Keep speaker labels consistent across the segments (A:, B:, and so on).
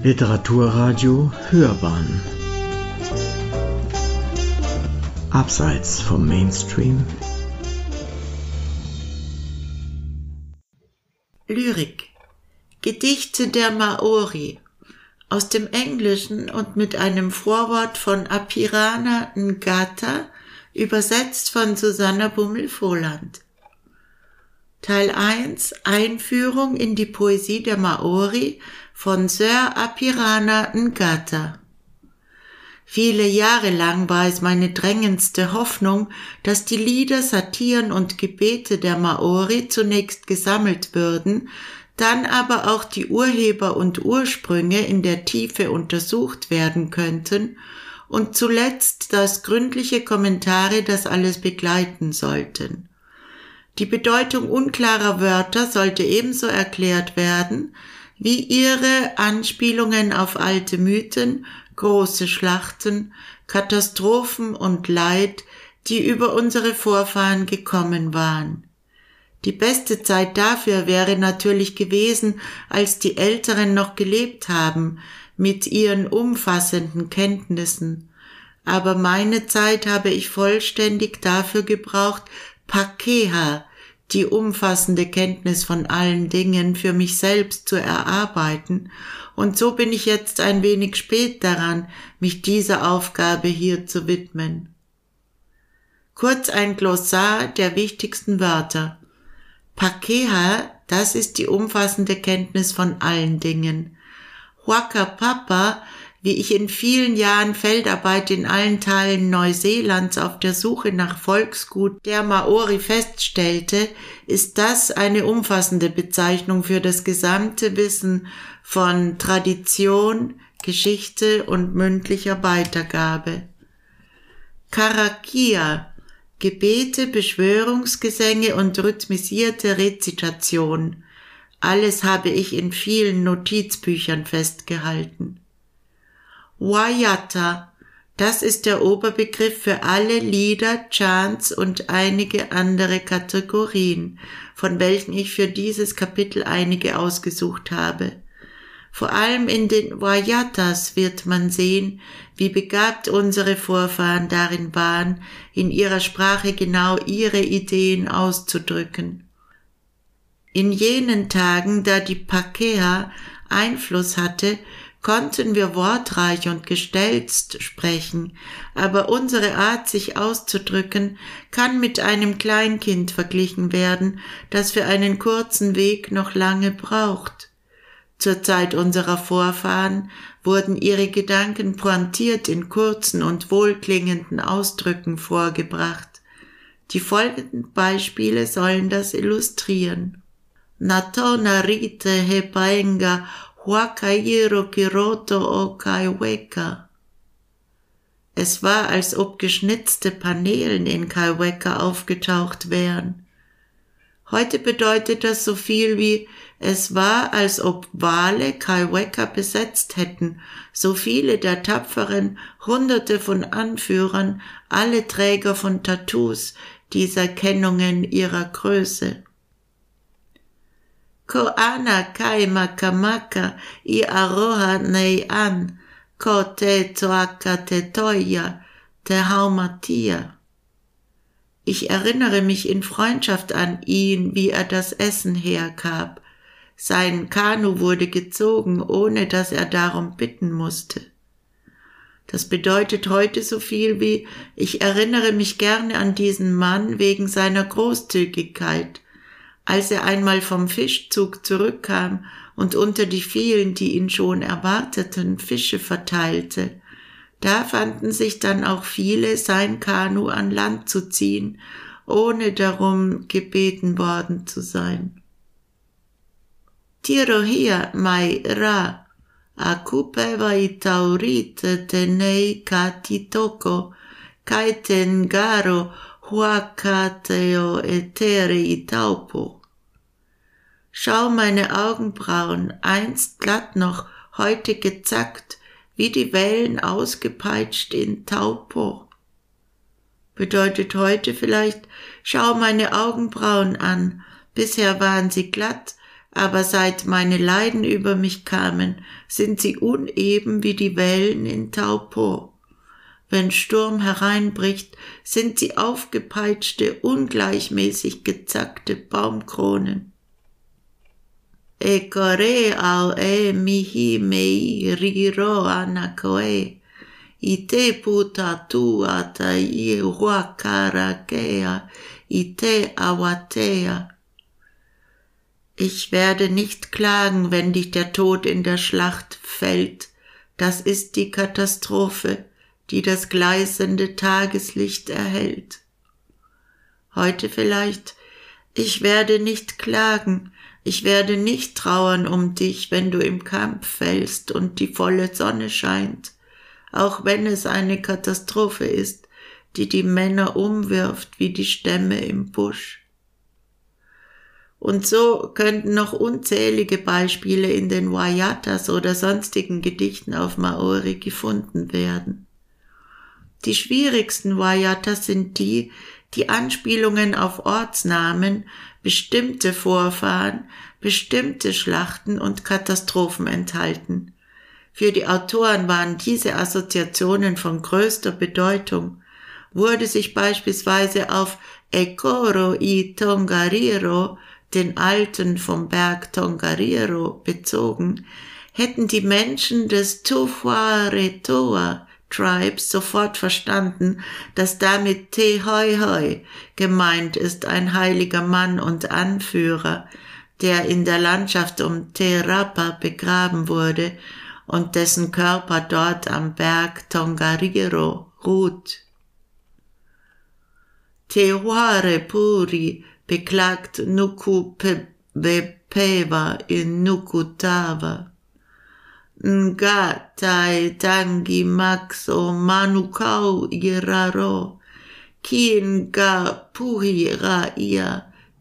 A: Literaturradio Hörbahn. Abseits vom Mainstream.
B: Lyrik. Gedichte der Maori. Aus dem Englischen und mit einem Vorwort von Apirana Ngata, übersetzt von Susanna Bummel-Voland. Teil 1 Einführung in die Poesie der Maori von Sir Apirana Ngata. Viele Jahre lang war es meine drängendste Hoffnung, dass die Lieder, Satiren und Gebete der Maori zunächst gesammelt würden, dann aber auch die Urheber und Ursprünge in der Tiefe untersucht werden könnten und zuletzt, dass gründliche Kommentare das alles begleiten sollten. Die Bedeutung unklarer Wörter sollte ebenso erklärt werden, wie ihre Anspielungen auf alte Mythen, große Schlachten, Katastrophen und Leid, die über unsere Vorfahren gekommen waren. Die beste Zeit dafür wäre natürlich gewesen, als die Älteren noch gelebt haben, mit ihren umfassenden Kenntnissen. Aber meine Zeit habe ich vollständig dafür gebraucht, Pakeha, die umfassende Kenntnis von allen Dingen für mich selbst zu erarbeiten, und so bin ich jetzt ein wenig spät daran, mich dieser Aufgabe hier zu widmen. Kurz ein Glossar der wichtigsten Wörter. Pakeha, das ist die umfassende Kenntnis von allen Dingen. Huaka Papa, wie ich in vielen Jahren Feldarbeit in allen Teilen Neuseelands auf der Suche nach Volksgut der Maori feststellte, ist das eine umfassende Bezeichnung für das gesamte Wissen von Tradition, Geschichte und mündlicher Weitergabe. Karakia, Gebete, Beschwörungsgesänge und rhythmisierte Rezitation. Alles habe ich in vielen Notizbüchern festgehalten. Wayata, das ist der Oberbegriff für alle Lieder, Chants und einige andere Kategorien, von welchen ich für dieses Kapitel einige ausgesucht habe. Vor allem in den Vayatas wird man sehen, wie begabt unsere Vorfahren darin waren, in ihrer Sprache genau ihre Ideen auszudrücken. In jenen Tagen, da die Pakea Einfluss hatte, konnten wir wortreich und gestelzt sprechen, aber unsere Art, sich auszudrücken, kann mit einem Kleinkind verglichen werden, das für einen kurzen Weg noch lange braucht. Zur Zeit unserer Vorfahren wurden ihre Gedanken pointiert in kurzen und wohlklingenden Ausdrücken vorgebracht. Die folgenden Beispiele sollen das illustrieren. Natona rite he huakairo kiroto o kaiweka. Es war, als ob geschnitzte Paneelen in Kaiweka aufgetaucht wären. Heute bedeutet das so viel wie es war, als ob Wale Kaiweka besetzt hätten, so viele der tapferen, hunderte von Anführern, alle Träger von Tattoos, dieser Kennungen ihrer Größe. Koana kaima kamaka i aroha nei an, ko te toaka te toya, te haumatia. Ich erinnere mich in Freundschaft an ihn, wie er das Essen hergab, sein Kanu wurde gezogen, ohne dass er darum bitten musste. Das bedeutet heute so viel wie ich erinnere mich gerne an diesen Mann wegen seiner Großzügigkeit, als er einmal vom Fischzug zurückkam und unter die vielen, die ihn schon erwarteten, Fische verteilte. Da fanden sich dann auch viele, sein Kanu an Land zu ziehen, ohne darum gebeten worden zu sein. Tirohia mai ra, a kupeva i taurite tenei katitoko, kai ten garo huakateo etere i taupo. Schau meine Augenbrauen, einst glatt noch, heute gezackt, wie die Wellen ausgepeitscht in Taupo. Bedeutet heute vielleicht, schau meine Augenbrauen an, bisher waren sie glatt, aber seit meine Leiden über mich kamen, sind sie uneben wie die Wellen in Taupo. Wenn Sturm hereinbricht, sind sie aufgepeitschte, ungleichmäßig gezackte Baumkronen. E au e mihi mei riro anakoe, i te puta tua ta i huakarakea, i te awatea. Ich werde nicht klagen, wenn dich der Tod in der Schlacht fällt. Das ist die Katastrophe, die das gleißende Tageslicht erhält. Heute vielleicht, ich werde nicht klagen, ich werde nicht trauern um dich, wenn du im Kampf fällst und die volle Sonne scheint, auch wenn es eine Katastrophe ist, die die Männer umwirft wie die Stämme im Busch. Und so könnten noch unzählige Beispiele in den Wayatas oder sonstigen Gedichten auf Maori gefunden werden. Die schwierigsten Wayatas sind die, die Anspielungen auf Ortsnamen, bestimmte Vorfahren, bestimmte Schlachten und Katastrophen enthalten. Für die Autoren waren diese Assoziationen von größter Bedeutung. Wurde sich beispielsweise auf Ekoro i Tongariro den Alten vom Berg Tongariro bezogen, hätten die Menschen des Tufuaretoa Tribes sofort verstanden, dass damit Te Hoi gemeint ist, ein heiliger Mann und Anführer, der in der Landschaft um Te Rapa begraben wurde und dessen Körper dort am Berg Tongariro ruht. Te Huare Puri beklagt Nuku Peva in Nukutava. Nga tai tangi maxo manukau iraro, ki nga puhi ra ia,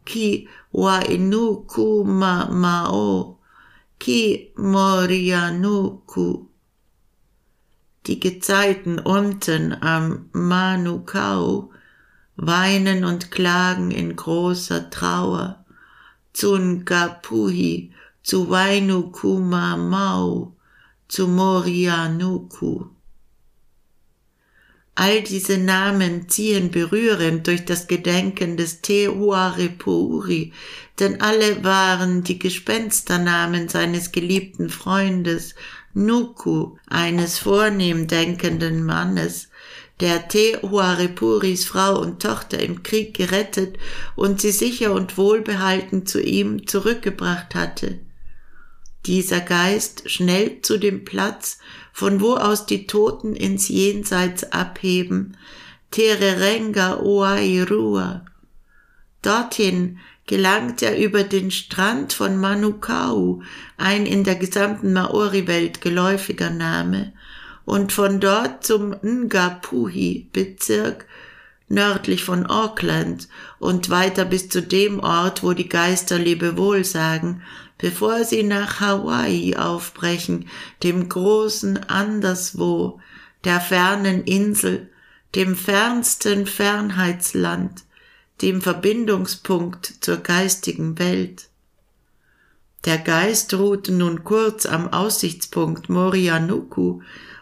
B: ki wa inuku ma mao, ki morianuku. Die Gezeiten unten am Manukau weinen und klagen in großer Trauer. Tsungapuhi, zu Wainukuma Mau, zu Morianuku. All diese Namen ziehen berührend durch das Gedenken des Tehuarepuuri, denn alle waren die Gespensternamen seines geliebten Freundes Nuku, eines vornehm denkenden Mannes, der Tehuarepuris Frau und Tochter im Krieg gerettet und sie sicher und wohlbehalten zu ihm zurückgebracht hatte. Dieser Geist schnellt zu dem Platz, von wo aus die Toten ins Jenseits abheben, Tererenga Oairua. Dorthin gelangt er über den Strand von Manukau, ein in der gesamten Maori-Welt geläufiger Name, und von dort zum Ngapuhi-Bezirk nördlich von Auckland und weiter bis zu dem Ort, wo die Geister Lebewohl sagen, bevor sie nach Hawaii aufbrechen, dem großen Anderswo, der fernen Insel, dem fernsten Fernheitsland, dem Verbindungspunkt zur geistigen Welt. Der Geist ruhte nun kurz am Aussichtspunkt Morianuku,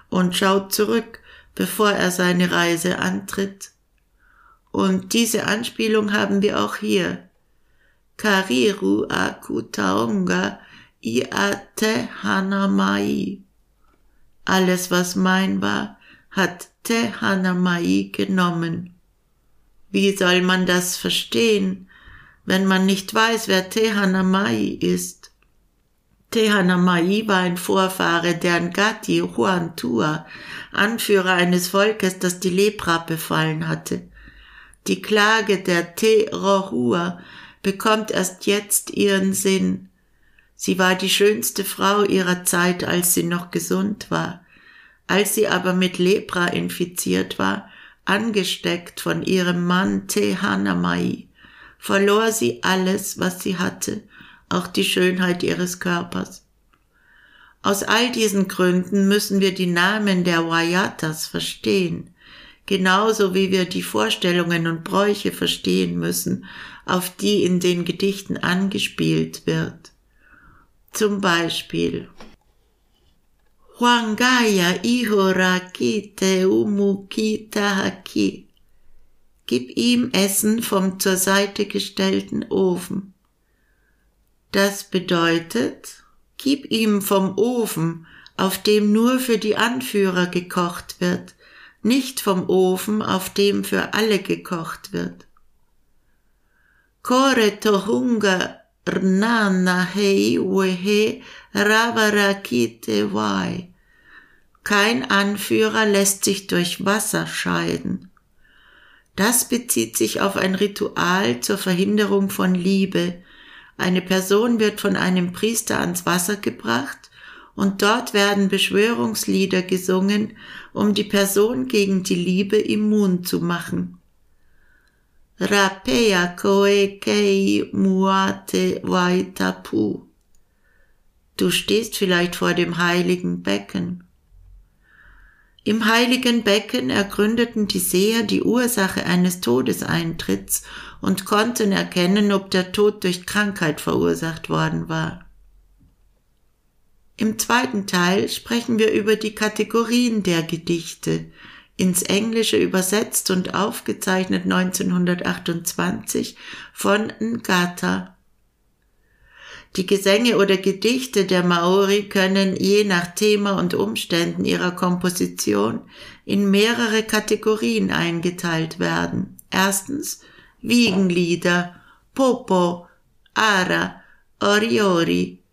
B: und schaut zurück, bevor er seine Reise antritt. Und diese Anspielung haben wir auch hier. Kariru akutaonga iate hanamai. Alles, was mein war, hat Te Hanamai genommen. Wie soll man das verstehen, wenn man nicht weiß, wer Te Hanamai ist? Tehanamai war ein Vorfahre der Ngati Huantua, Anführer eines Volkes, das die Lepra befallen hatte. Die Klage der Te Rohua bekommt erst jetzt ihren Sinn. Sie war die schönste Frau ihrer Zeit, als sie noch gesund war. Als sie aber mit Lepra infiziert war, angesteckt von ihrem Mann Tehanamai, verlor sie alles, was sie hatte auch die Schönheit ihres Körpers. Aus all diesen Gründen müssen wir die Namen der Wayatas verstehen, genauso wie wir die Vorstellungen und Bräuche verstehen müssen, auf die in den Gedichten angespielt wird. Zum Beispiel Huangaya ihorakite umukita haki. Gib ihm Essen vom zur Seite gestellten Ofen. Das bedeutet, gib ihm vom Ofen, auf dem nur für die Anführer gekocht wird, nicht vom Ofen, auf dem für alle gekocht wird. Kore tohunga rnana hei wehe ravarakite wai. Kein Anführer lässt sich durch Wasser scheiden. Das bezieht sich auf ein Ritual zur Verhinderung von Liebe. Eine Person wird von einem Priester ans Wasser gebracht und dort werden Beschwörungslieder gesungen, um die Person gegen die Liebe immun zu machen. Rapea koe kei muate waitapu. Du stehst vielleicht vor dem heiligen Becken. Im heiligen Becken ergründeten die Seher die Ursache eines Todeseintritts und konnten erkennen, ob der Tod durch Krankheit verursacht worden war. Im zweiten Teil sprechen wir über die Kategorien der Gedichte, ins Englische übersetzt und aufgezeichnet 1928 von Ngata. Die Gesänge oder Gedichte der Maori können je nach Thema und Umständen ihrer Komposition in mehrere Kategorien eingeteilt werden. Erstens Wiegenlieder, Popo, Ara, Oriori,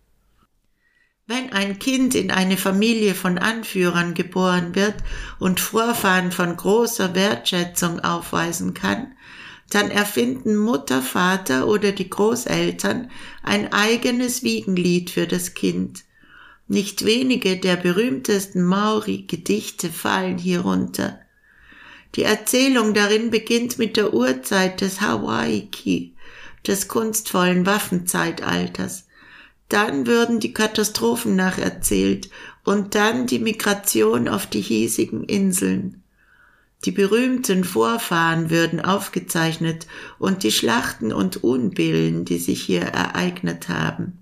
B: wenn ein Kind in eine Familie von Anführern geboren wird und Vorfahren von großer Wertschätzung aufweisen kann, dann erfinden Mutter, Vater oder die Großeltern ein eigenes Wiegenlied für das Kind. Nicht wenige der berühmtesten Maori-Gedichte fallen hierunter. Die Erzählung darin beginnt mit der Urzeit des Hawaii-Ki, des kunstvollen Waffenzeitalters, dann würden die Katastrophen nacherzählt und dann die Migration auf die hiesigen Inseln. Die berühmten Vorfahren würden aufgezeichnet und die Schlachten und Unbillen, die sich hier ereignet haben.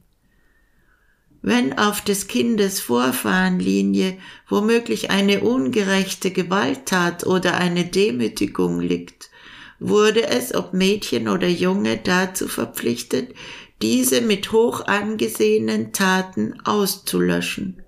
B: Wenn auf des Kindes Vorfahrenlinie womöglich eine ungerechte Gewalttat oder eine Demütigung liegt, wurde es, ob Mädchen oder Junge, dazu verpflichtet, diese mit hoch angesehenen Taten auszulöschen.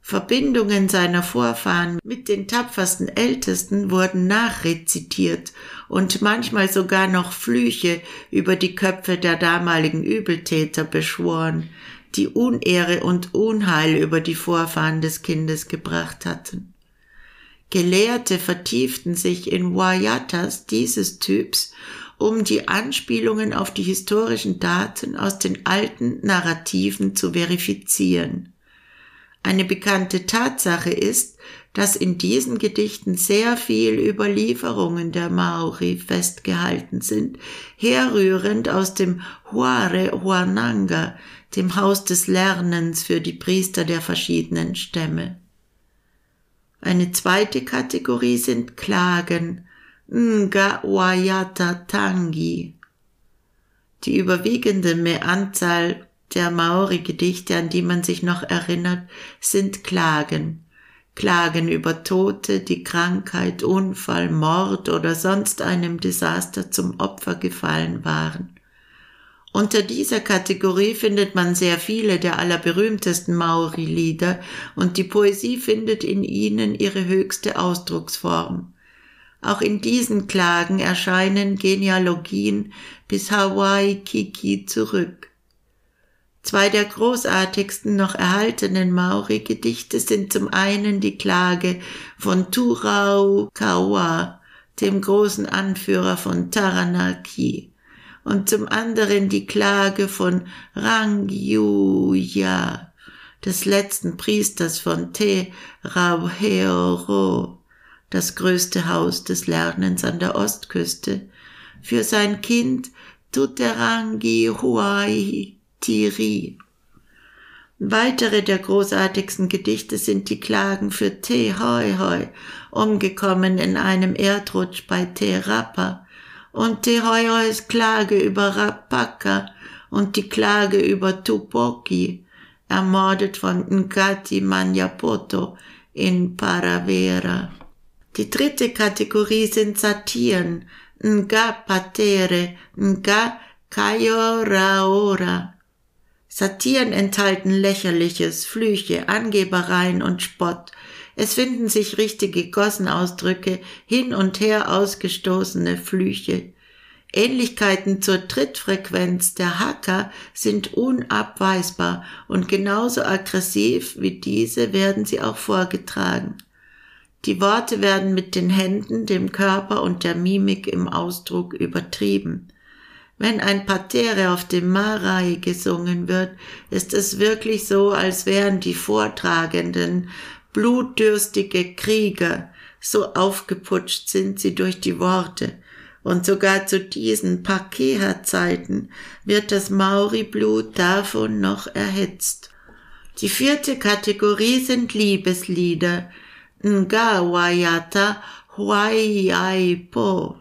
B: Verbindungen seiner Vorfahren mit den tapfersten Ältesten wurden nachrezitiert und manchmal sogar noch Flüche über die Köpfe der damaligen Übeltäter beschworen, die Unehre und Unheil über die Vorfahren des Kindes gebracht hatten. Gelehrte vertieften sich in Wayatas dieses Typs um die Anspielungen auf die historischen Daten aus den alten Narrativen zu verifizieren. Eine bekannte Tatsache ist, dass in diesen Gedichten sehr viel Überlieferungen der Maori festgehalten sind, herrührend aus dem Huare Huananga, dem Haus des Lernens für die Priester der verschiedenen Stämme. Eine zweite Kategorie sind Klagen, Ngawayata Tangi. Die überwiegende Anzahl der Maori-Gedichte, an die man sich noch erinnert, sind Klagen. Klagen über Tote, die Krankheit, Unfall, Mord oder sonst einem Desaster zum Opfer gefallen waren. Unter dieser Kategorie findet man sehr viele der allerberühmtesten Maori-Lieder und die Poesie findet in ihnen ihre höchste Ausdrucksform. Auch in diesen Klagen erscheinen Genealogien bis Hawaii Kiki zurück. Zwei der großartigsten noch erhaltenen Maori-Gedichte sind zum einen die Klage von Turau Kawa, dem großen Anführer von Taranaki, und zum anderen die Klage von Rangyuya, des letzten Priesters von Te Rauheoro das größte Haus des Lernens an der Ostküste, für sein Kind Tuterangi Huai Tiri. Weitere der großartigsten Gedichte sind die Klagen für Te Hoi Hoi, umgekommen in einem Erdrutsch bei Te Rapa, und Te Hoi Hois Klage über Rapaka und die Klage über Tupoki, ermordet von Nkati Manyapoto in Paravera. Die dritte Kategorie sind Satiren, Nga Patere, Nga Kayoraora. Satiren enthalten Lächerliches, Flüche, Angebereien und Spott. Es finden sich richtige Gossenausdrücke, hin und her ausgestoßene Flüche. Ähnlichkeiten zur Trittfrequenz der Hacker sind unabweisbar und genauso aggressiv wie diese werden sie auch vorgetragen. Die Worte werden mit den Händen, dem Körper und der Mimik im Ausdruck übertrieben. Wenn ein Patere auf dem Marai gesungen wird, ist es wirklich so, als wären die Vortragenden blutdürstige Krieger, so aufgeputscht sind sie durch die Worte, und sogar zu diesen Pakeha-Zeiten wird das Maori-Blut davon noch erhitzt. Die vierte Kategorie sind Liebeslieder, Ngawayata Huayaipo.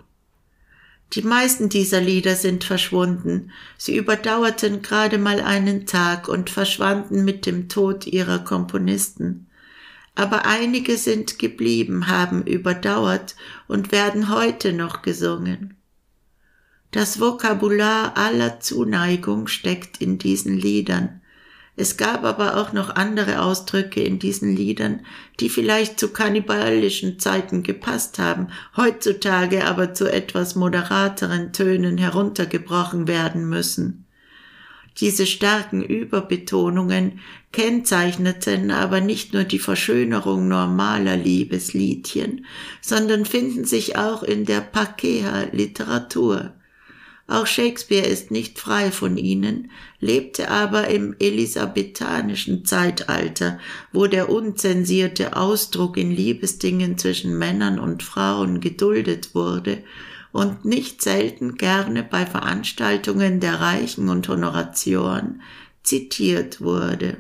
B: Die meisten dieser Lieder sind verschwunden. Sie überdauerten gerade mal einen Tag und verschwanden mit dem Tod ihrer Komponisten. Aber einige sind geblieben, haben überdauert und werden heute noch gesungen. Das Vokabular aller Zuneigung steckt in diesen Liedern. Es gab aber auch noch andere Ausdrücke in diesen Liedern, die vielleicht zu kannibalischen Zeiten gepasst haben, heutzutage aber zu etwas moderateren Tönen heruntergebrochen werden müssen. Diese starken Überbetonungen kennzeichneten aber nicht nur die Verschönerung normaler Liebesliedchen, sondern finden sich auch in der Pakeha-Literatur. Auch Shakespeare ist nicht frei von ihnen, lebte aber im elisabethanischen Zeitalter, wo der unzensierte Ausdruck in Liebesdingen zwischen Männern und Frauen geduldet wurde und nicht selten gerne bei Veranstaltungen der Reichen und Honoratioren zitiert wurde.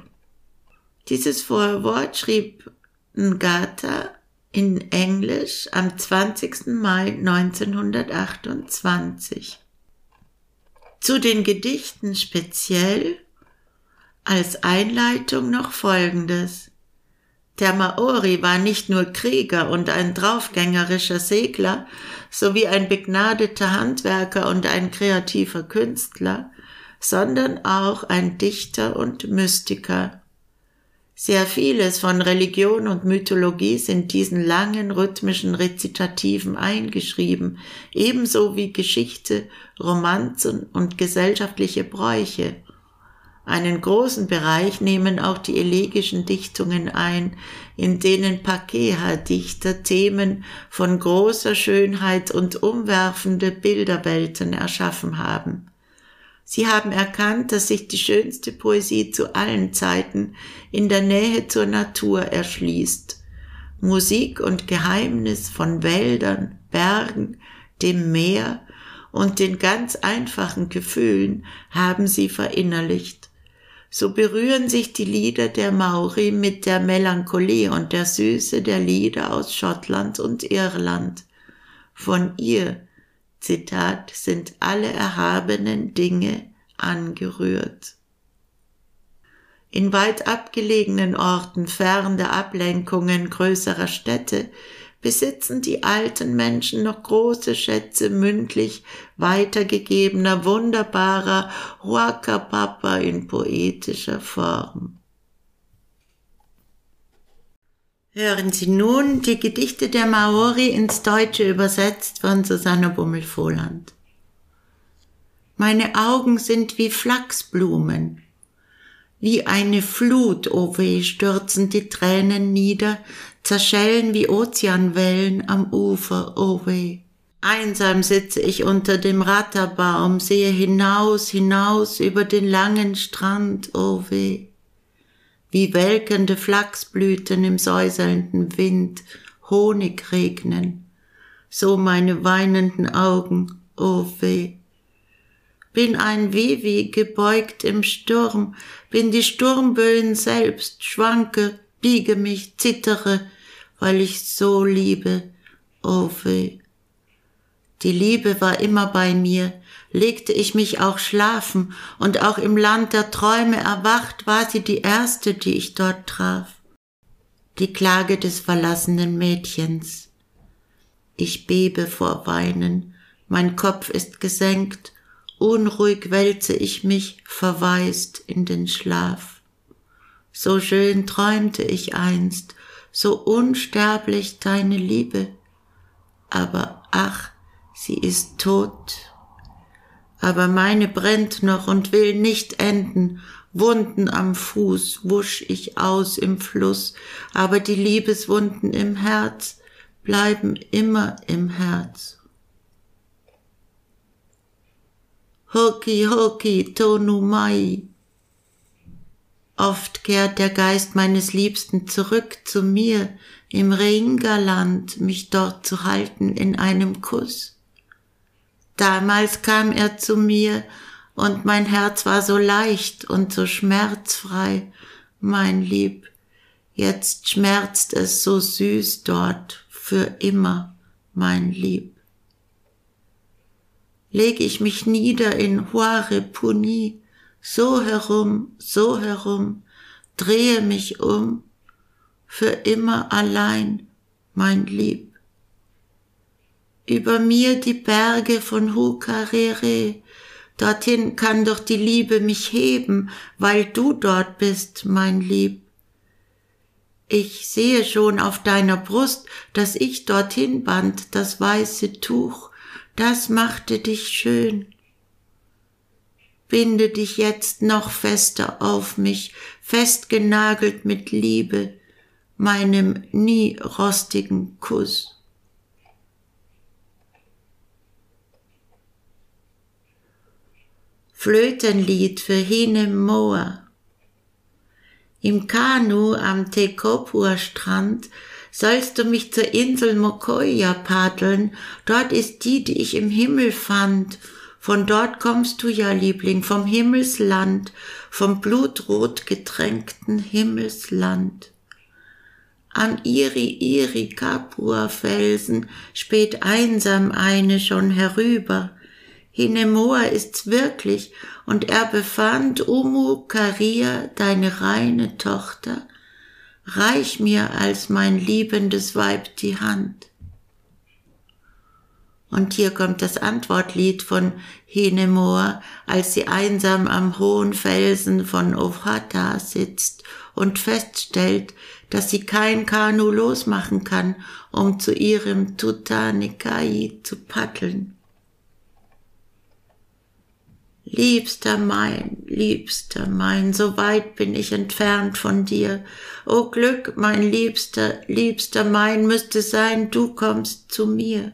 B: Dieses Vorwort schrieb Ngata in Englisch am 20. Mai 1928. Zu den Gedichten speziell als Einleitung noch Folgendes. Der Maori war nicht nur Krieger und ein draufgängerischer Segler sowie ein begnadeter Handwerker und ein kreativer Künstler, sondern auch ein Dichter und Mystiker. Sehr vieles von Religion und Mythologie sind diesen langen rhythmischen Rezitativen eingeschrieben, ebenso wie Geschichte, Romanzen und gesellschaftliche Bräuche. Einen großen Bereich nehmen auch die elegischen Dichtungen ein, in denen Pakeha-Dichter Themen von großer Schönheit und umwerfende Bilderwelten erschaffen haben. Sie haben erkannt, dass sich die schönste Poesie zu allen Zeiten in der Nähe zur Natur erschließt. Musik und Geheimnis von Wäldern, Bergen, dem Meer und den ganz einfachen Gefühlen haben sie verinnerlicht. So berühren sich die Lieder der Maori mit der Melancholie und der Süße der Lieder aus Schottland und Irland. Von ihr, Zitat, sind alle erhabenen Dinge angerührt. In weit abgelegenen Orten fern der Ablenkungen größerer Städte besitzen die alten Menschen noch große Schätze mündlich weitergegebener, wunderbarer Huacapapa in poetischer Form. Hören Sie nun die Gedichte der Maori ins Deutsche übersetzt von Susanne Bummel-Vohland. Meine Augen sind wie Flachsblumen. Wie eine Flut, o oh weh, stürzen die Tränen nieder, zerschellen wie Ozeanwellen am Ufer, o oh weh. Einsam sitze ich unter dem Ratterbaum, sehe hinaus, hinaus über den langen Strand, o oh weh wie welkende Flachsblüten im säuselnden Wind Honig regnen, so meine weinenden Augen, o oh weh. Bin ein Vivi gebeugt im Sturm, bin die Sturmböen selbst, schwanke, biege mich, zittere, weil ich so liebe, o oh weh. Die Liebe war immer bei mir, legte ich mich auch schlafen, und auch im Land der Träume erwacht war sie die erste, die ich dort traf. Die Klage des verlassenen Mädchens. Ich bebe vor Weinen, mein Kopf ist gesenkt, unruhig wälze ich mich verwaist in den Schlaf. So schön träumte ich einst, so unsterblich deine Liebe, aber ach, sie ist tot. Aber meine brennt noch und will nicht enden, Wunden am Fuß wusch ich aus im Fluss, aber die Liebeswunden im Herz bleiben immer im Herz. Hoki hoki tonu mai. Oft kehrt der Geist meines Liebsten zurück zu mir im Ringerland, mich dort zu halten in einem Kuss. Damals kam er zu mir und mein Herz war so leicht und so schmerzfrei, mein Lieb. Jetzt schmerzt es so süß dort für immer, mein Lieb. Leg ich mich nieder in Huare Puni, so herum, so herum, drehe mich um, für immer allein, mein Lieb. Über mir die Berge von Hukarere, dorthin kann doch die Liebe mich heben, weil du dort bist, mein Lieb. Ich sehe schon auf deiner Brust, dass ich dorthin band das weiße Tuch, das machte dich schön. Binde dich jetzt noch fester auf mich, festgenagelt mit Liebe, meinem nie rostigen Kuss. Flötenlied für Hinemoa. Im Kanu am Tekopur-Strand sollst du mich zur Insel Mokoia paddeln, dort ist die, die ich im Himmel fand. Von dort kommst du ja, Liebling, vom Himmelsland, vom blutrot getränkten Himmelsland. Am Iri-Iri-Kapua-Felsen späht einsam eine schon herüber, Hinemoa ist's wirklich, und er befand Umu Karia, deine reine Tochter, reich mir als mein liebendes Weib die Hand. Und hier kommt das Antwortlied von Hinemoa, als sie einsam am hohen Felsen von Ofhata sitzt und feststellt, dass sie kein Kanu losmachen kann, um zu ihrem Tutanikai zu paddeln. Liebster mein, liebster mein, so weit bin ich entfernt von dir. O Glück, mein Liebster, liebster mein, müsste sein, du kommst zu mir.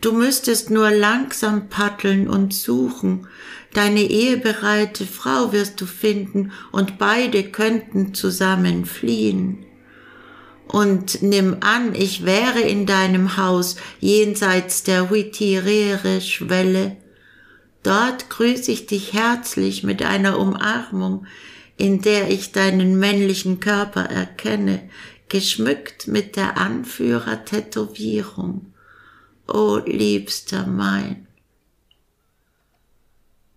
B: Du müsstest nur langsam paddeln und suchen, deine ehebereite Frau wirst du finden, und beide könnten zusammen fliehen. Und nimm an, ich wäre in deinem Haus jenseits der Huitirere-Schwelle, Dort grüße ich dich herzlich mit einer Umarmung, in der ich deinen männlichen Körper erkenne, geschmückt mit der Anführer-Tätowierung. O liebster mein.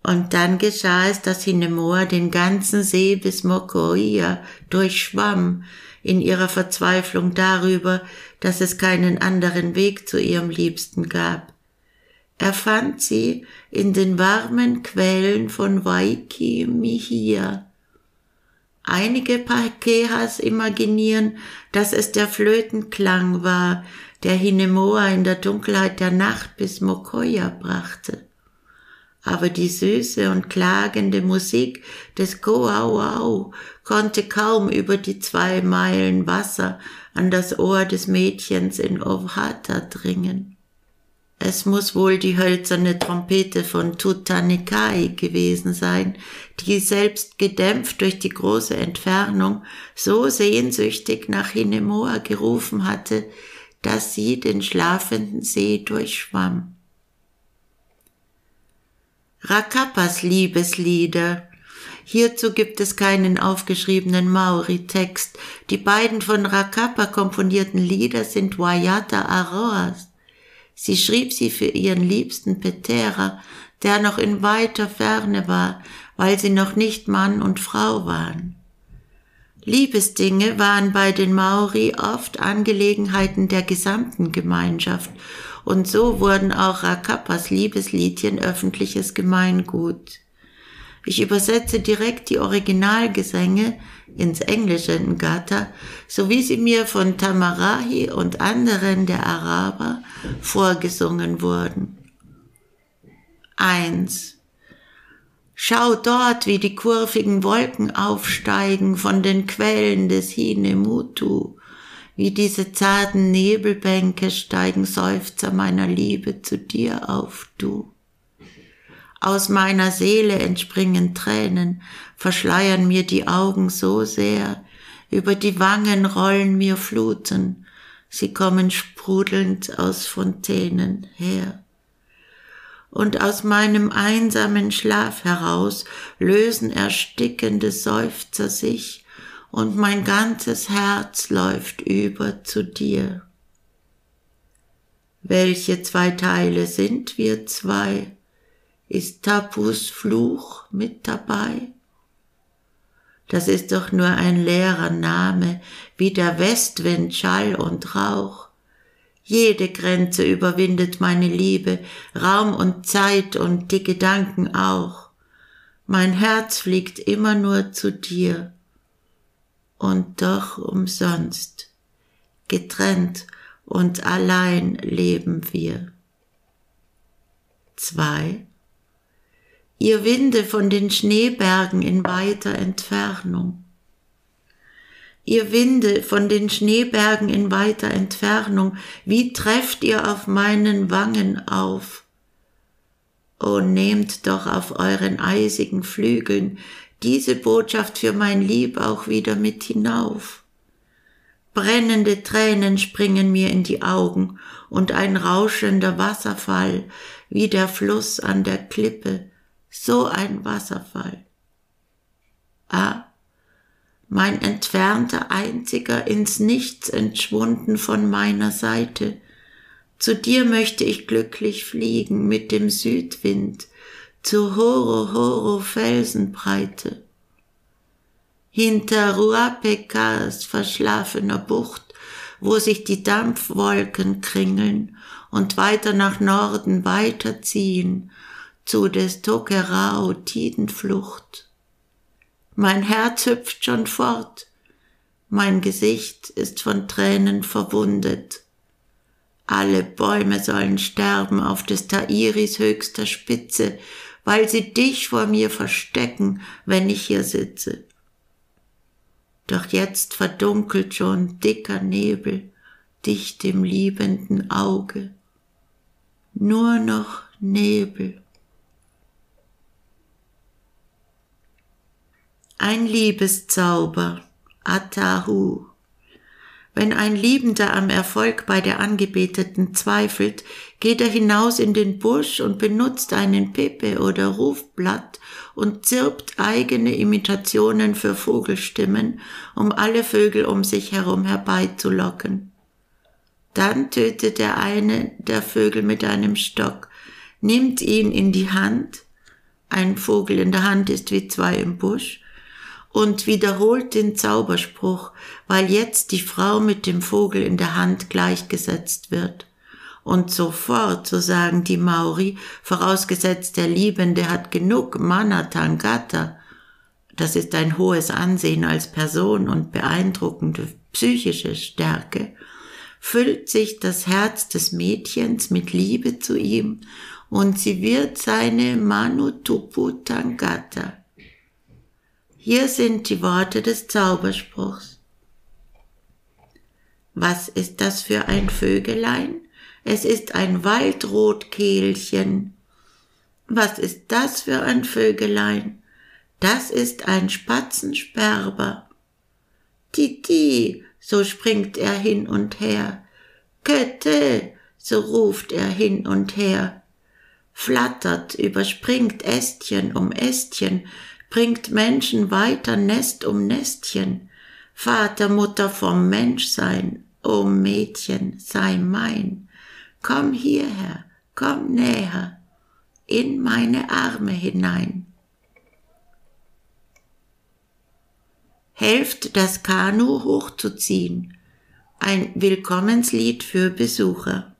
B: Und dann geschah es, dass Hinemoa den ganzen See bis Mokoia durchschwamm, in ihrer Verzweiflung darüber, dass es keinen anderen Weg zu ihrem Liebsten gab. Er fand sie in den warmen Quellen von Waiki Mihia. Einige Pakehas imaginieren, dass es der Flötenklang war, der Hinemoa in der Dunkelheit der Nacht bis Mokoya brachte. Aber die süße und klagende Musik des Koauau konnte kaum über die zwei Meilen Wasser an das Ohr des Mädchens in Ovhata dringen. Es muss wohl die hölzerne Trompete von Tutanikai gewesen sein, die selbst gedämpft durch die große Entfernung so sehnsüchtig nach Hinemoa gerufen hatte, dass sie den schlafenden See durchschwamm. Rakapas Liebeslieder. Hierzu gibt es keinen aufgeschriebenen Maori-Text. Die beiden von Rakapa komponierten Lieder sind Wayata Aroas Sie schrieb sie für ihren liebsten Petera, der noch in weiter Ferne war, weil sie noch nicht Mann und Frau waren. Liebesdinge waren bei den Maori oft Angelegenheiten der gesamten Gemeinschaft, und so wurden auch Rakapas Liebesliedchen öffentliches Gemeingut. Ich übersetze direkt die Originalgesänge ins Englische in Gata, so wie sie mir von Tamarahi und anderen der Araber vorgesungen wurden. 1. Schau dort, wie die kurvigen Wolken aufsteigen von den Quellen des Hinemutu, wie diese zarten Nebelbänke steigen Seufzer meiner Liebe zu dir auf, du. Aus meiner Seele entspringen Tränen, verschleiern mir die Augen so sehr, über die Wangen rollen mir Fluten, sie kommen sprudelnd aus Fontänen her und aus meinem einsamen Schlaf heraus lösen erstickende Seufzer sich, und mein ganzes Herz läuft über zu dir. Welche zwei Teile sind wir zwei? Ist Tapus Fluch mit dabei? Das ist doch nur ein leerer Name, wie der Westwind Schall und Rauch. Jede Grenze überwindet meine Liebe, Raum und Zeit und die Gedanken auch. Mein Herz fliegt immer nur zu dir. Und doch umsonst, getrennt und allein leben wir. 2. Ihr Winde von den Schneebergen in weiter Entfernung ihr Winde von den Schneebergen in weiter Entfernung, wie trefft ihr auf meinen Wangen auf? O nehmt doch auf euren eisigen Flügeln diese Botschaft für mein Lieb auch wieder mit hinauf. Brennende Tränen springen mir in die Augen und ein rauschender Wasserfall, wie der Fluss an der Klippe, so ein Wasserfall. Ah, mein entfernter einziger ins Nichts entschwunden von meiner Seite. Zu dir möchte ich glücklich fliegen mit dem Südwind zur Horo Horo Felsenbreite. Hinter Ruapekas verschlafener Bucht, wo sich die Dampfwolken kringeln und weiter nach Norden weiterziehen, zu des Tokerao Tidenflucht. Mein Herz hüpft schon fort, mein Gesicht ist von Tränen verwundet. Alle Bäume sollen sterben auf des Tairis höchster Spitze, weil sie dich vor mir verstecken, wenn ich hier sitze. Doch jetzt verdunkelt schon dicker Nebel dicht im liebenden Auge. Nur noch Nebel. Ein Liebeszauber, Atahu. Wenn ein Liebender am Erfolg bei der Angebeteten zweifelt, geht er hinaus in den Busch und benutzt einen Pepe oder Rufblatt und zirpt eigene Imitationen für Vogelstimmen, um alle Vögel um sich herum herbeizulocken. Dann tötet er eine der Vögel mit einem Stock, nimmt ihn in die Hand, ein Vogel in der Hand ist wie zwei im Busch, und wiederholt den Zauberspruch, weil jetzt die Frau mit dem Vogel in der Hand gleichgesetzt wird. Und sofort, so sagen die Maori, vorausgesetzt der Liebende hat genug Mana Tangata, das ist ein hohes Ansehen als Person und beeindruckende psychische Stärke, füllt sich das Herz des Mädchens mit Liebe zu ihm und sie wird seine Manutupu Tangata. Hier sind die Worte des Zauberspruchs. Was ist das für ein Vögelein? Es ist ein Waldrotkehlchen. Was ist das für ein Vögelein? Das ist ein Spatzensperber. Titi, so springt er hin und her. Kötte, so ruft er hin und her. Flattert, überspringt Ästchen um Ästchen, bringt Menschen weiter Nest um Nestchen. Vater, Mutter vom Menschsein, o Mädchen, sei mein. komm hierher, komm näher, in meine Arme hinein. Helft das Kanu hochzuziehen, ein Willkommenslied für Besucher.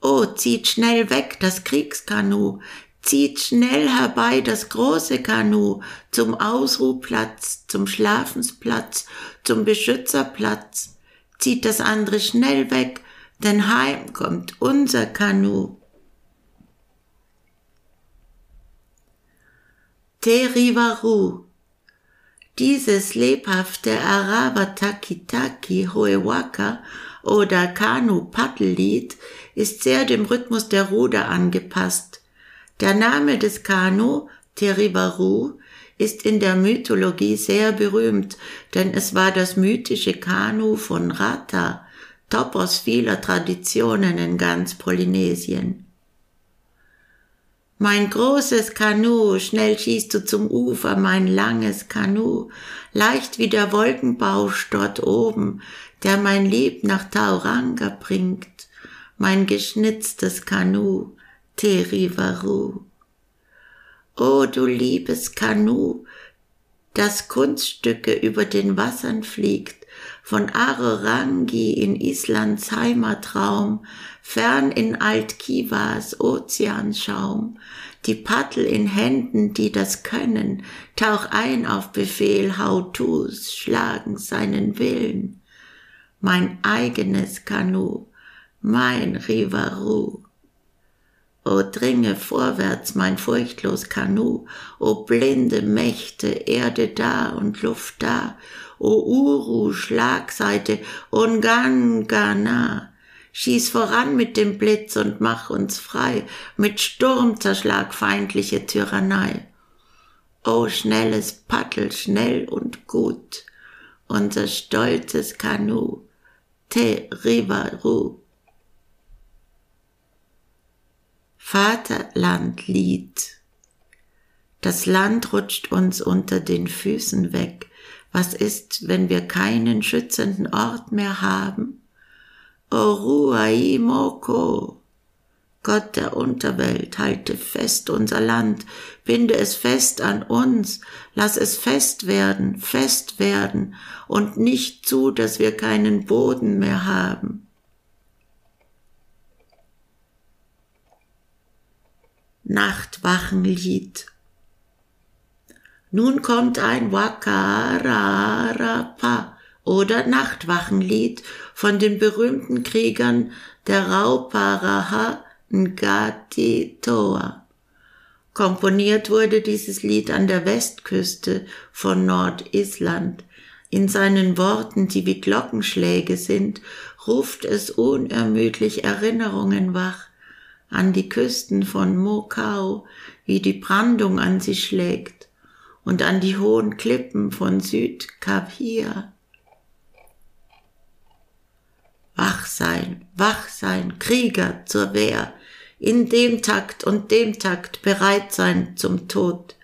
B: Oh, zieht schnell weg das Kriegskanu, zieht schnell herbei das große Kanu zum Ausruhplatz, zum Schlafensplatz, zum Beschützerplatz, zieht das andere schnell weg, denn heim kommt unser Kanu. Terivaru. Dieses lebhafte Arawatakitaki Hoewaka oder Kanu-Paddellied ist sehr dem Rhythmus der Ruder angepasst. Der Name des Kanu, Terivaru, ist in der Mythologie sehr berühmt, denn es war das mythische Kanu von Rata, Topos vieler Traditionen in ganz Polynesien. Mein großes Kanu, schnell schießt du zum Ufer, mein langes Kanu, leicht wie der Wolkenbausch dort oben, der mein Lieb nach Tauranga bringt, mein geschnitztes Kanu, Terivaru. O du liebes Kanu, das Kunststücke über den Wassern fliegt, von Arorangi in Islands Heimatraum, fern in Alt-Kivas Ozeanschaum, die Paddel in Händen, die das können, tauch ein auf Befehl, how to's, schlagen seinen Willen. Mein eigenes Kanu, mein Rivaru. O dringe vorwärts, mein furchtlos Kanu, o blinde Mächte, Erde da und Luft da, o Uru, Schlagseite, Ungangana, schieß voran mit dem Blitz und mach uns frei, mit Sturm zerschlag feindliche Tyrannei. O schnelles Paddel, schnell und gut, unser stolzes Kanu, Te Rivaru. Vaterlandlied. Das Land rutscht uns unter den Füßen weg. Was ist, wenn wir keinen schützenden Ort mehr haben? Oruaimoko. Gott der Unterwelt, halte fest unser Land, binde es fest an uns, lass es fest werden, fest werden und nicht zu, dass wir keinen Boden mehr haben. Nachtwachenlied. Nun kommt ein Wakararapa oder Nachtwachenlied von den berühmten Kriegern der Rauparaha Ngati Toa. Komponiert wurde dieses Lied an der Westküste von Nordisland. In seinen Worten, die wie Glockenschläge sind, ruft es unermüdlich Erinnerungen wach an die Küsten von Mokau, wie die Brandung an sie schlägt, und an die hohen Klippen von Südkap hier. Wach sein, wach sein, Krieger zur Wehr, in dem Takt und dem Takt bereit sein zum Tod.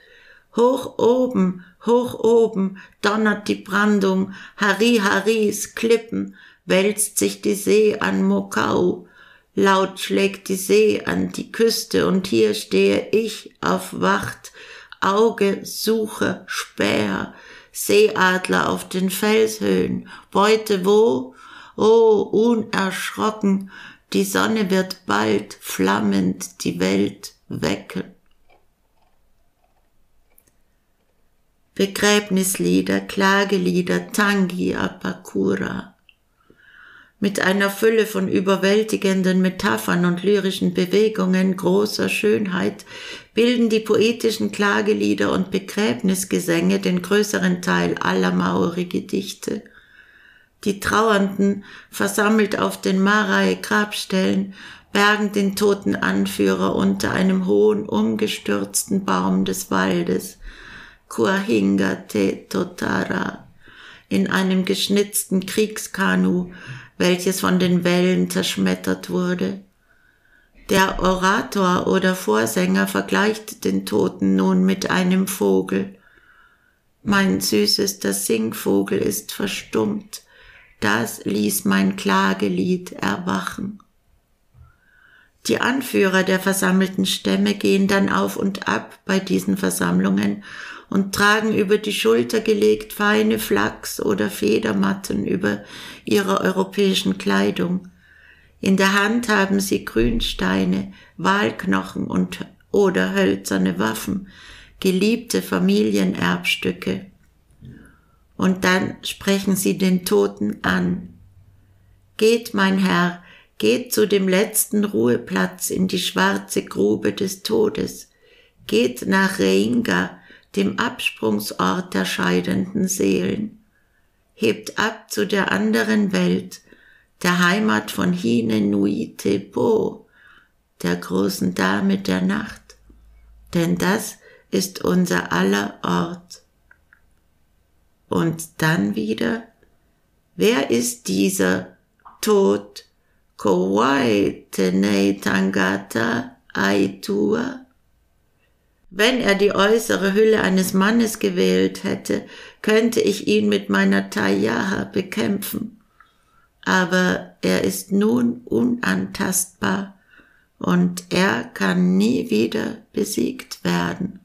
B: Hoch oben, hoch oben donnert die Brandung, Hari Haris Klippen, wälzt sich die See an Mokau, Laut schlägt die See an die Küste und hier stehe ich auf Wacht, Auge, Suche, Späher, Seeadler auf den Felshöhen, Beute wo? Oh, unerschrocken, die Sonne wird bald flammend die Welt wecken. Begräbnislieder, Klagelieder, Tangi, Apakura mit einer Fülle von überwältigenden Metaphern und lyrischen Bewegungen großer Schönheit bilden die poetischen Klagelieder und Begräbnisgesänge den größeren Teil aller Maori-Gedichte. Die Trauernden, versammelt auf den Marai-Grabstellen, bergen den toten Anführer unter einem hohen, umgestürzten Baum des Waldes, Kuahinga Te Totara, in einem geschnitzten Kriegskanu, welches von den Wellen zerschmettert wurde. Der Orator oder Vorsänger vergleicht den Toten nun mit einem Vogel. Mein süßester Singvogel ist verstummt, das ließ mein Klagelied erwachen. Die Anführer der versammelten Stämme gehen dann auf und ab bei diesen Versammlungen und tragen über die Schulter gelegt feine Flachs- oder Federmatten über ihrer europäischen Kleidung. In der Hand haben sie Grünsteine, Walknochen und oder hölzerne Waffen, geliebte Familienerbstücke. Und dann sprechen sie den Toten an. Geht, mein Herr, geht zu dem letzten Ruheplatz in die schwarze Grube des Todes. Geht nach Reinga, dem Absprungsort der scheidenden Seelen. Hebt ab zu der anderen Welt, der Heimat von Hine Nui Tepo, der großen Dame der Nacht. Denn das ist unser aller Ort. Und dann wieder, wer ist dieser Tod, Kowai Tenei Tangata Aitua? Wenn er die äußere Hülle eines Mannes gewählt hätte, könnte ich ihn mit meiner Tayaha bekämpfen. Aber er ist nun unantastbar und er kann nie wieder besiegt werden.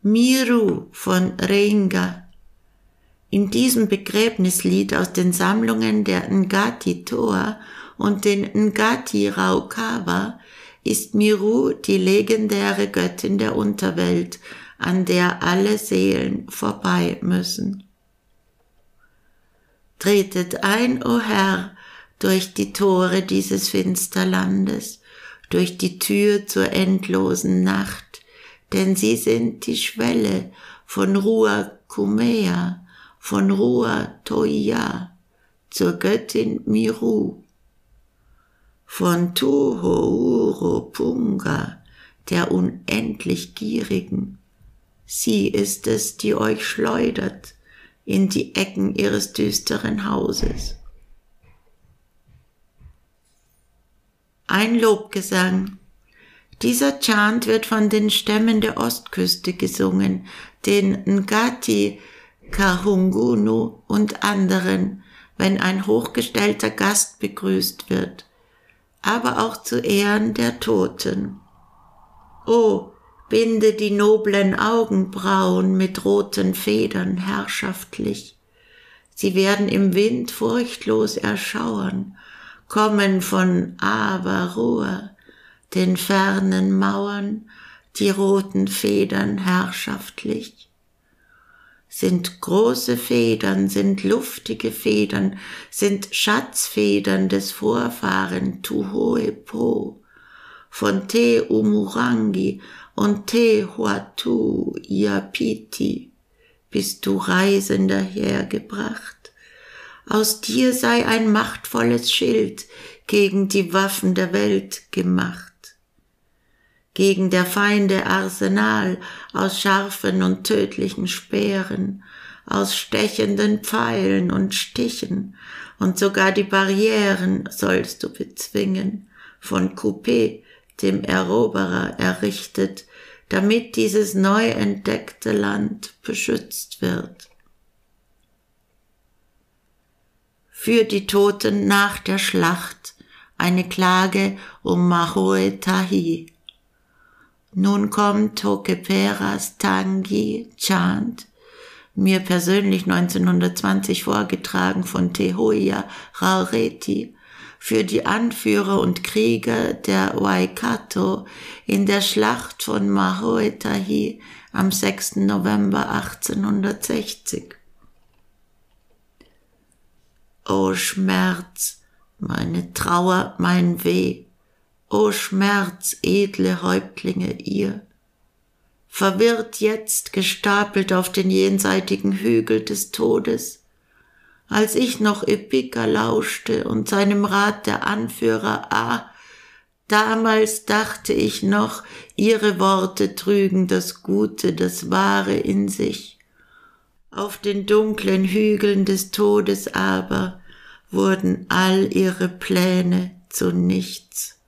B: Miru von Reinga. In diesem Begräbnislied aus den Sammlungen der Ngati Toa und den Ngati Raukawa ist Miru die legendäre Göttin der Unterwelt, an der alle Seelen vorbei müssen. Tretet ein, o Herr, durch die Tore dieses Finsterlandes, durch die Tür zur endlosen Nacht, denn sie sind die Schwelle von Rua Kumea, von Rua Toia zur Göttin Miru von Tuhouro-Punga, der unendlich Gierigen. Sie ist es, die euch schleudert in die Ecken ihres düsteren Hauses. Ein Lobgesang. Dieser Chant wird von den Stämmen der Ostküste gesungen, den Ngati, Kahungunu und anderen, wenn ein hochgestellter Gast begrüßt wird aber auch zu Ehren der Toten. O, binde die noblen Augenbrauen mit roten Federn herrschaftlich. Sie werden im Wind furchtlos erschauern, kommen von Avarua, den fernen Mauern, die roten Federn herrschaftlich sind große Federn, sind luftige Federn, sind Schatzfedern des Vorfahren Tuhoepo, von Te Umurangi und Te Huatu Iapiti bist du Reisender hergebracht. Aus dir sei ein machtvolles Schild gegen die Waffen der Welt gemacht gegen der Feinde Arsenal aus scharfen und tödlichen Speeren, aus stechenden Pfeilen und Stichen, und sogar die Barrieren sollst du bezwingen, von Coupé, dem Eroberer, errichtet, damit dieses neu entdeckte Land beschützt wird. Für die Toten nach der Schlacht eine Klage um Mahoe Tahi, nun kommt Tokeperas Tangi Chant, mir persönlich 1920 vorgetragen von Tehoia Raureti, für die Anführer und Krieger der Waikato in der Schlacht von Mahoetahi am 6. November 1860. O Schmerz, meine Trauer, mein Weh, O Schmerz, edle Häuptlinge ihr, verwirrt jetzt gestapelt auf den jenseitigen Hügel des Todes, als ich noch Epika lauschte und seinem Rat der Anführer ah, damals dachte ich noch, ihre Worte trügen das Gute, das Wahre in sich. Auf den dunklen Hügeln des Todes aber wurden all ihre Pläne zu nichts.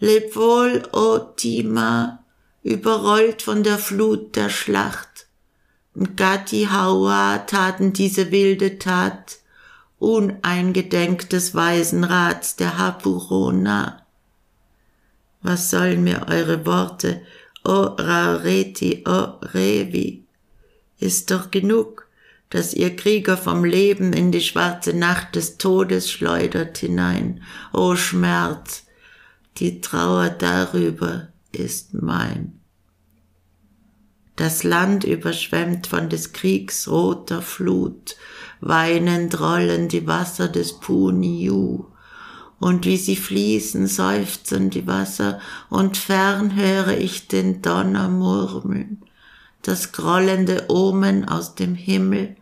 B: Leb wohl, o Tima, überrollt von der Flut der Schlacht. Und Gati Haua taten diese wilde Tat, uneingedenk des weisen Rats der Hapurona. Was sollen mir eure Worte, o Rareti, o Revi? Ist doch genug, dass ihr Krieger vom Leben in die schwarze Nacht des Todes schleudert hinein. O Schmerz, die Trauer darüber ist mein. Das Land überschwemmt von des Kriegs roter Flut, weinend rollen die Wasser des Puniu, und wie sie fließen, seufzen die Wasser, und fern höre ich den Donner murmeln, das grollende Omen aus dem Himmel,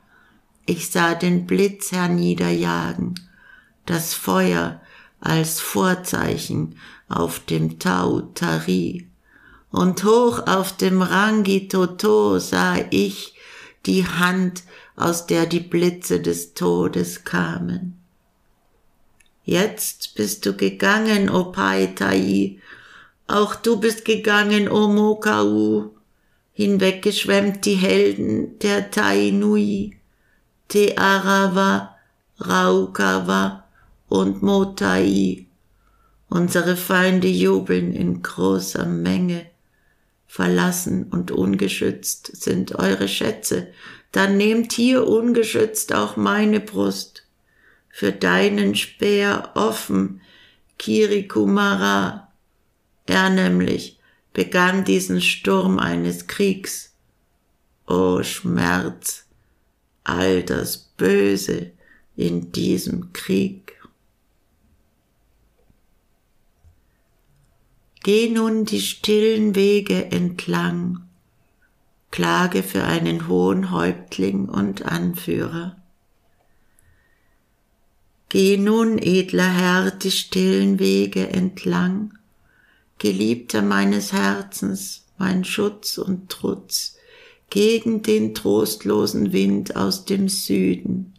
B: ich sah den Blitz herniederjagen, das Feuer als Vorzeichen auf dem Tau Tari. Und hoch auf dem Rangi Toto sah ich die Hand, aus der die Blitze des Todes kamen. Jetzt bist du gegangen, o Paitai, auch du bist gegangen, o Mokau, hinweggeschwemmt die Helden der Tainui. Te Arawa, Raukawa und Motai. Unsere Feinde jubeln in großer Menge. Verlassen und ungeschützt sind eure Schätze, dann nehmt hier ungeschützt auch meine Brust. Für deinen Speer offen, Kirikumara. Er nämlich begann diesen Sturm eines Kriegs. O Schmerz! all das Böse in diesem Krieg. Geh nun die stillen Wege entlang, klage für einen hohen Häuptling und Anführer. Geh nun, edler Herr, die stillen Wege entlang, Geliebter meines Herzens, mein Schutz und Trutz, gegen den trostlosen Wind aus dem Süden.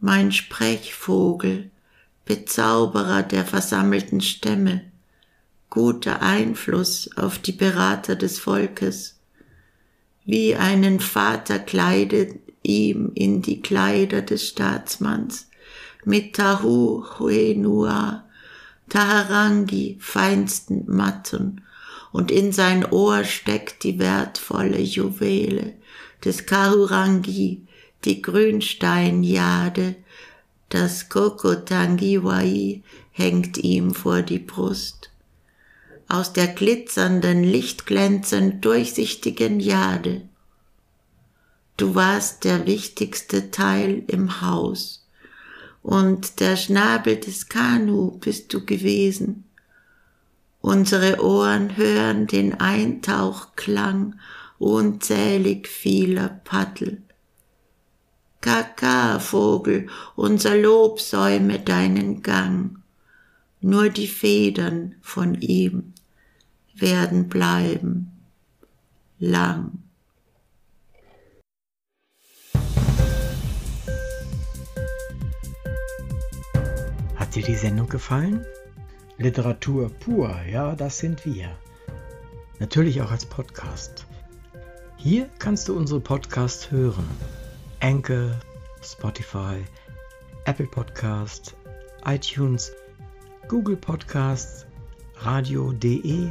B: Mein Sprechvogel, Bezauberer der versammelten Stämme, guter Einfluss auf die Berater des Volkes, wie einen Vater kleidet ihm in die Kleider des Staatsmanns, mit Tahu Huenua, Taharangi feinsten Matten. Und in sein Ohr steckt die wertvolle Juwele des Kahurangi, die Grünsteinjade, das Kokotangiwai hängt ihm vor die Brust. Aus der glitzernden, lichtglänzend durchsichtigen Jade. Du warst der wichtigste Teil im Haus, und der Schnabel des Kanu bist du gewesen, Unsere Ohren hören den Eintauchklang unzählig vieler Paddel. Kaka, Vogel, unser Lob säume deinen Gang, nur die Federn von ihm werden bleiben lang.
A: Hat dir die Sendung gefallen?
C: Literatur pur, ja, das sind wir.
A: Natürlich auch als Podcast. Hier kannst du unsere Podcasts hören. Anchor, Spotify, Apple Podcast, iTunes, Google Podcasts, radio.de